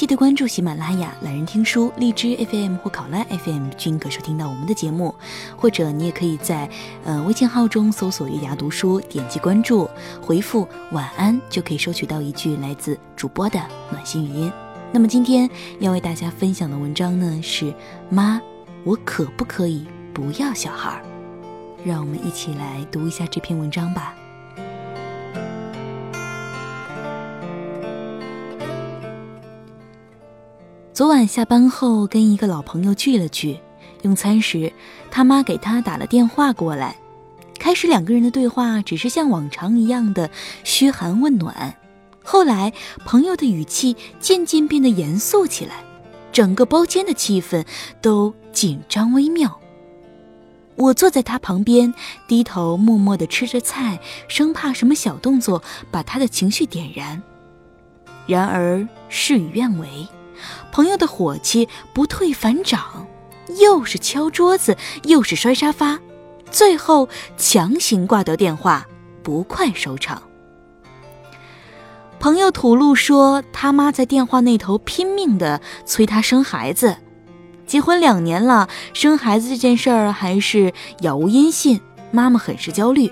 记得关注喜马拉雅、懒人听书、荔枝 FM 或考拉 FM，均可收听到我们的节目。或者你也可以在呃微信号中搜索“月牙读书”，点击关注，回复“晚安”就可以收取到一句来自主播的暖心语音。那么今天要为大家分享的文章呢是“妈，我可不可以不要小孩？”让我们一起来读一下这篇文章吧。昨晚下班后，跟一个老朋友聚了聚，用餐时，他妈给他打了电话过来。开始两个人的对话只是像往常一样的嘘寒问暖，后来朋友的语气渐渐变得严肃起来，整个包间的气氛都紧张微妙。我坐在他旁边，低头默默地吃着菜，生怕什么小动作把他的情绪点燃。然而事与愿违。朋友的火气不退反涨，又是敲桌子，又是摔沙发，最后强行挂掉电话，不快收场。朋友吐露说，他妈在电话那头拼命的催他生孩子，结婚两年了，生孩子这件事儿还是杳无音信，妈妈很是焦虑。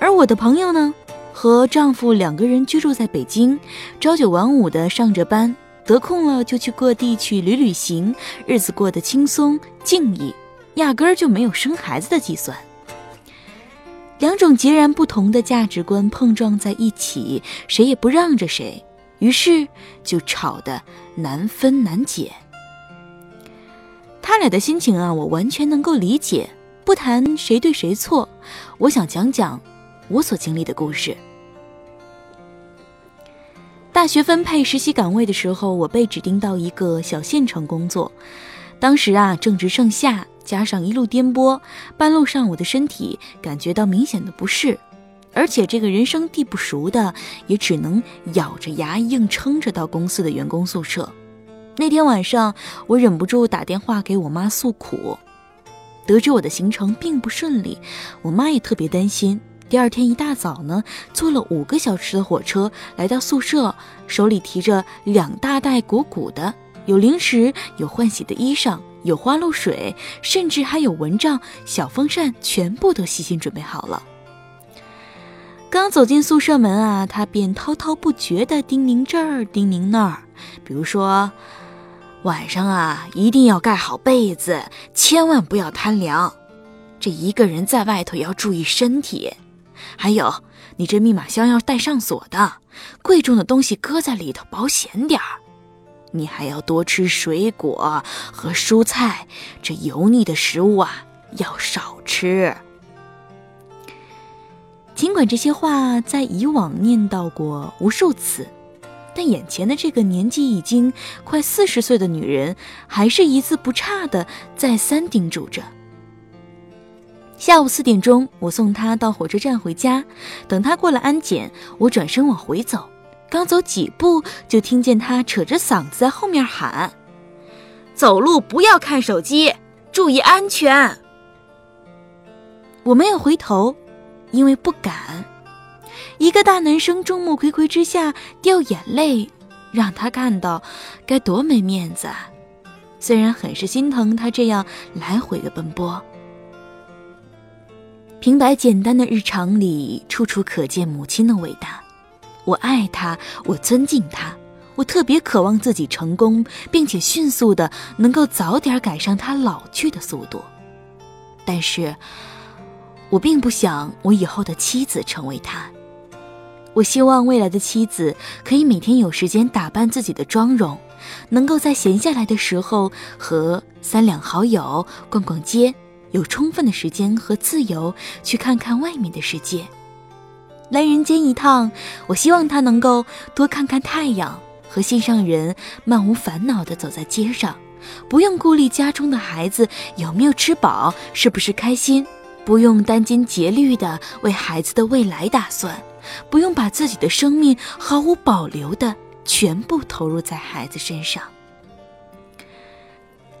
而我的朋友呢，和丈夫两个人居住在北京，朝九晚五的上着班。得空了就去各地去旅旅行，日子过得轻松静逸，压根儿就没有生孩子的计算。两种截然不同的价值观碰撞在一起，谁也不让着谁，于是就吵得难分难解。他俩的心情啊，我完全能够理解。不谈谁对谁错，我想讲讲我所经历的故事。大学分配实习岗位的时候，我被指定到一个小县城工作。当时啊，正值盛夏，加上一路颠簸，半路上我的身体感觉到明显的不适，而且这个人生地不熟的，也只能咬着牙硬撑着到公司的员工宿舍。那天晚上，我忍不住打电话给我妈诉苦。得知我的行程并不顺利，我妈也特别担心。第二天一大早呢，坐了五个小时的火车来到宿舍，手里提着两大袋鼓鼓的，有零食，有换洗的衣裳，有花露水，甚至还有蚊帐、小风扇，全部都细心准备好了。刚走进宿舍门啊，他便滔滔不绝地叮咛这儿叮咛那儿，比如说，晚上啊一定要盖好被子，千万不要贪凉，这一个人在外头要注意身体。还有，你这密码箱要带上锁的，贵重的东西搁在里头保险点儿。你还要多吃水果和蔬菜，这油腻的食物啊要少吃。尽管这些话在以往念叨过无数次，但眼前的这个年纪已经快四十岁的女人，还是一字不差的再三叮嘱着。下午四点钟，我送他到火车站回家。等他过了安检，我转身往回走。刚走几步，就听见他扯着嗓子在后面喊：“走路不要看手机，注意安全。”我没有回头，因为不敢。一个大男生众目睽睽之下掉眼泪，让他看到，该多没面子啊！虽然很是心疼他这样来回的奔波。平白简单的日常里，处处可见母亲的伟大。我爱她，我尊敬她，我特别渴望自己成功，并且迅速的能够早点赶上她老去的速度。但是，我并不想我以后的妻子成为她。我希望未来的妻子可以每天有时间打扮自己的妆容，能够在闲下来的时候和三两好友逛逛街。有充分的时间和自由去看看外面的世界，来人间一趟。我希望他能够多看看太阳，和心上人漫无烦恼地走在街上，不用顾虑家中的孩子有没有吃饱，是不是开心，不用殚精竭虑地为孩子的未来打算，不用把自己的生命毫无保留地全部投入在孩子身上。《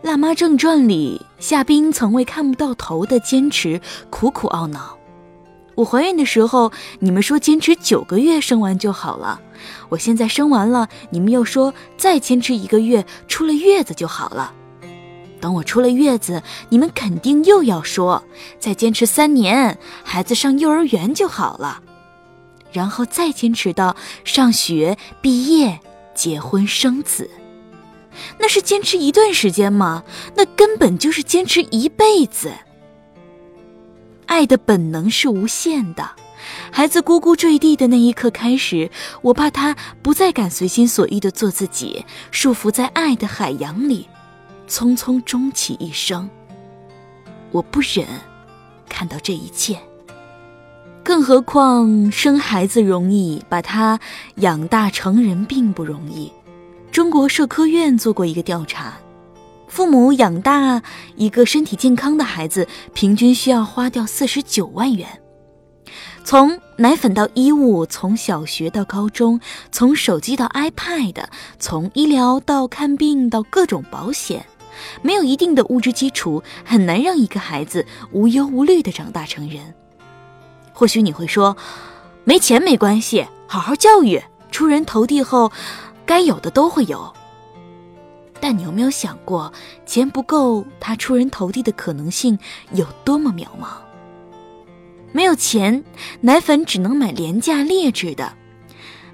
辣妈正传》里，夏冰曾为看不到头的坚持苦苦懊恼。我怀孕的时候，你们说坚持九个月生完就好了。我现在生完了，你们又说再坚持一个月，出了月子就好了。等我出了月子，你们肯定又要说再坚持三年，孩子上幼儿园就好了。然后再坚持到上学、毕业、结婚、生子，那是坚持一段时间吗？那根本就是坚持一辈子。爱的本能是无限的，孩子咕咕坠地的那一刻开始，我怕他不再敢随心所欲的做自己，束缚在爱的海洋里，匆匆终其一生。我不忍看到这一切，更何况生孩子容易，把他养大成人并不容易。中国社科院做过一个调查。父母养大一个身体健康的孩子，平均需要花掉四十九万元。从奶粉到衣物，从小学到高中，从手机到 iPad，从医疗到看病到各种保险，没有一定的物质基础，很难让一个孩子无忧无虑的长大成人。或许你会说，没钱没关系，好好教育，出人头地后，该有的都会有。但你有没有想过，钱不够，他出人头地的可能性有多么渺茫？没有钱，奶粉只能买廉价劣质的；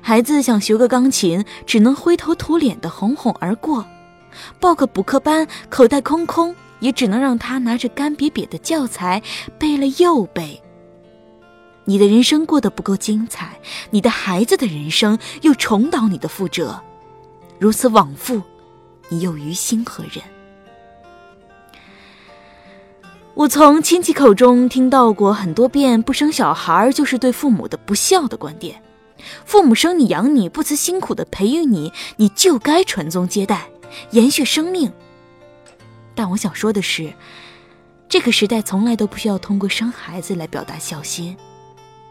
孩子想学个钢琴，只能灰头土脸的哄哄而过；报个补课班，口袋空空，也只能让他拿着干瘪瘪的教材背了又背。你的人生过得不够精彩，你的孩子的人生又重蹈你的覆辙，如此往复。你又于心何忍？我从亲戚口中听到过很多遍，不生小孩就是对父母的不孝的观点。父母生你养你，不辞辛苦的培育你，你就该传宗接代，延续生命。但我想说的是，这个时代从来都不需要通过生孩子来表达孝心。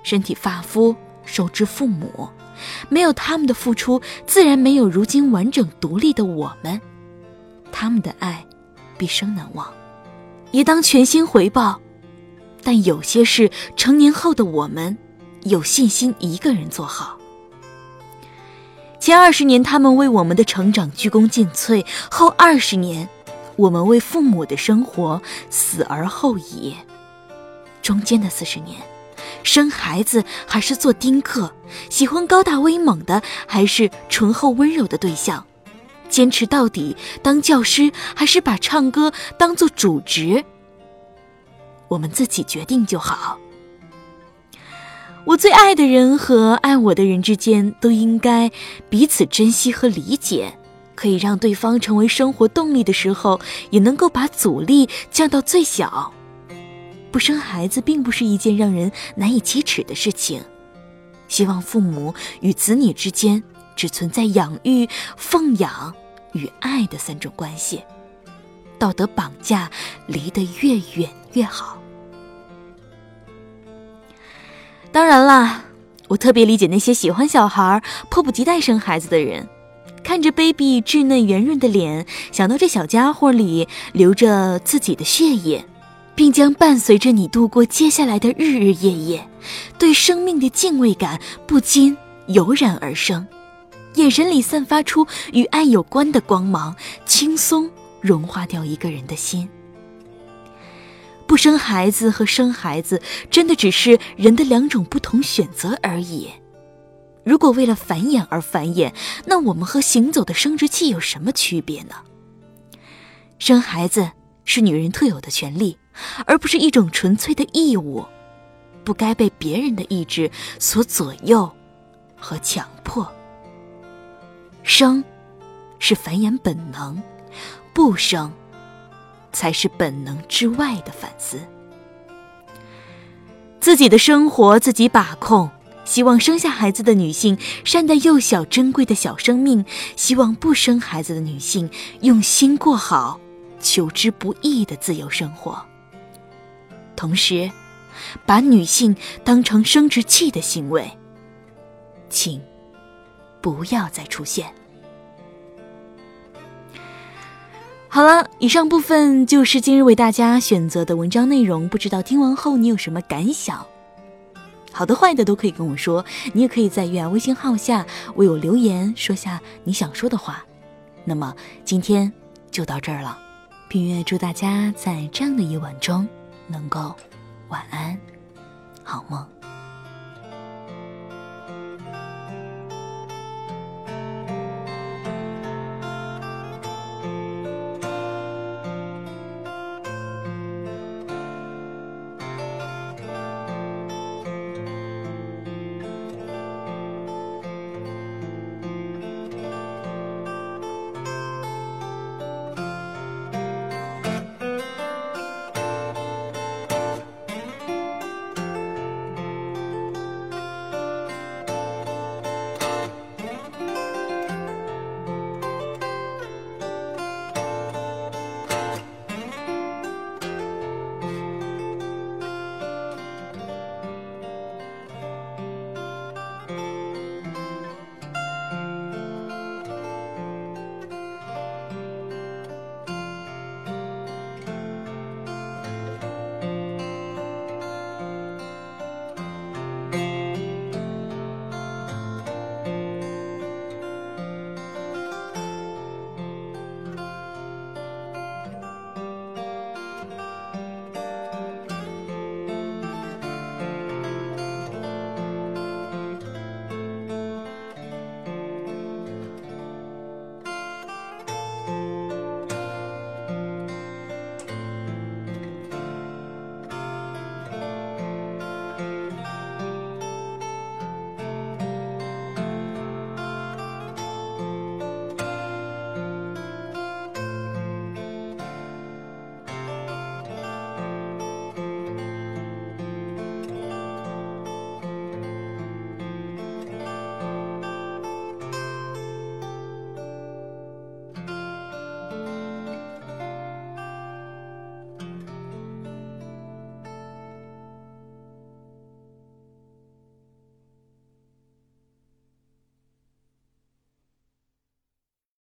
身体发肤受之父母，没有他们的付出，自然没有如今完整独立的我们。他们的爱，毕生难忘，也当全心回报。但有些事，成年后的我们，有信心一个人做好。前二十年，他们为我们的成长鞠躬尽瘁；后二十年，我们为父母的生活死而后已。中间的四十年，生孩子还是做丁克？喜欢高大威猛的，还是醇厚温柔的对象？坚持到底，当教师还是把唱歌当做主职，我们自己决定就好。我最爱的人和爱我的人之间都应该彼此珍惜和理解，可以让对方成为生活动力的时候，也能够把阻力降到最小。不生孩子并不是一件让人难以启齿的事情，希望父母与子女之间。只存在养育、奉养与爱的三种关系，道德绑架离得越远越好。当然啦，我特别理解那些喜欢小孩、迫不及待生孩子的人，看着 baby 稚嫩圆润的脸，想到这小家伙里流着自己的血液，并将伴随着你度过接下来的日日夜夜，对生命的敬畏感不禁油然而生。眼神里散发出与爱有关的光芒，轻松融化掉一个人的心。不生孩子和生孩子，真的只是人的两种不同选择而已。如果为了繁衍而繁衍，那我们和行走的生殖器有什么区别呢？生孩子是女人特有的权利，而不是一种纯粹的义务，不该被别人的意志所左右和强迫。生，是繁衍本能；不生，才是本能之外的反思。自己的生活自己把控，希望生下孩子的女性善待幼小珍贵的小生命，希望不生孩子的女性用心过好求之不易的自由生活。同时，把女性当成生殖器的行为，请不要再出现。好了，以上部分就是今日为大家选择的文章内容。不知道听完后你有什么感想？好的、坏的都可以跟我说。你也可以在月牙微信号下为我留言，说下你想说的话。那么今天就到这儿了，并愿祝大家在这样的夜晚中能够晚安，好梦。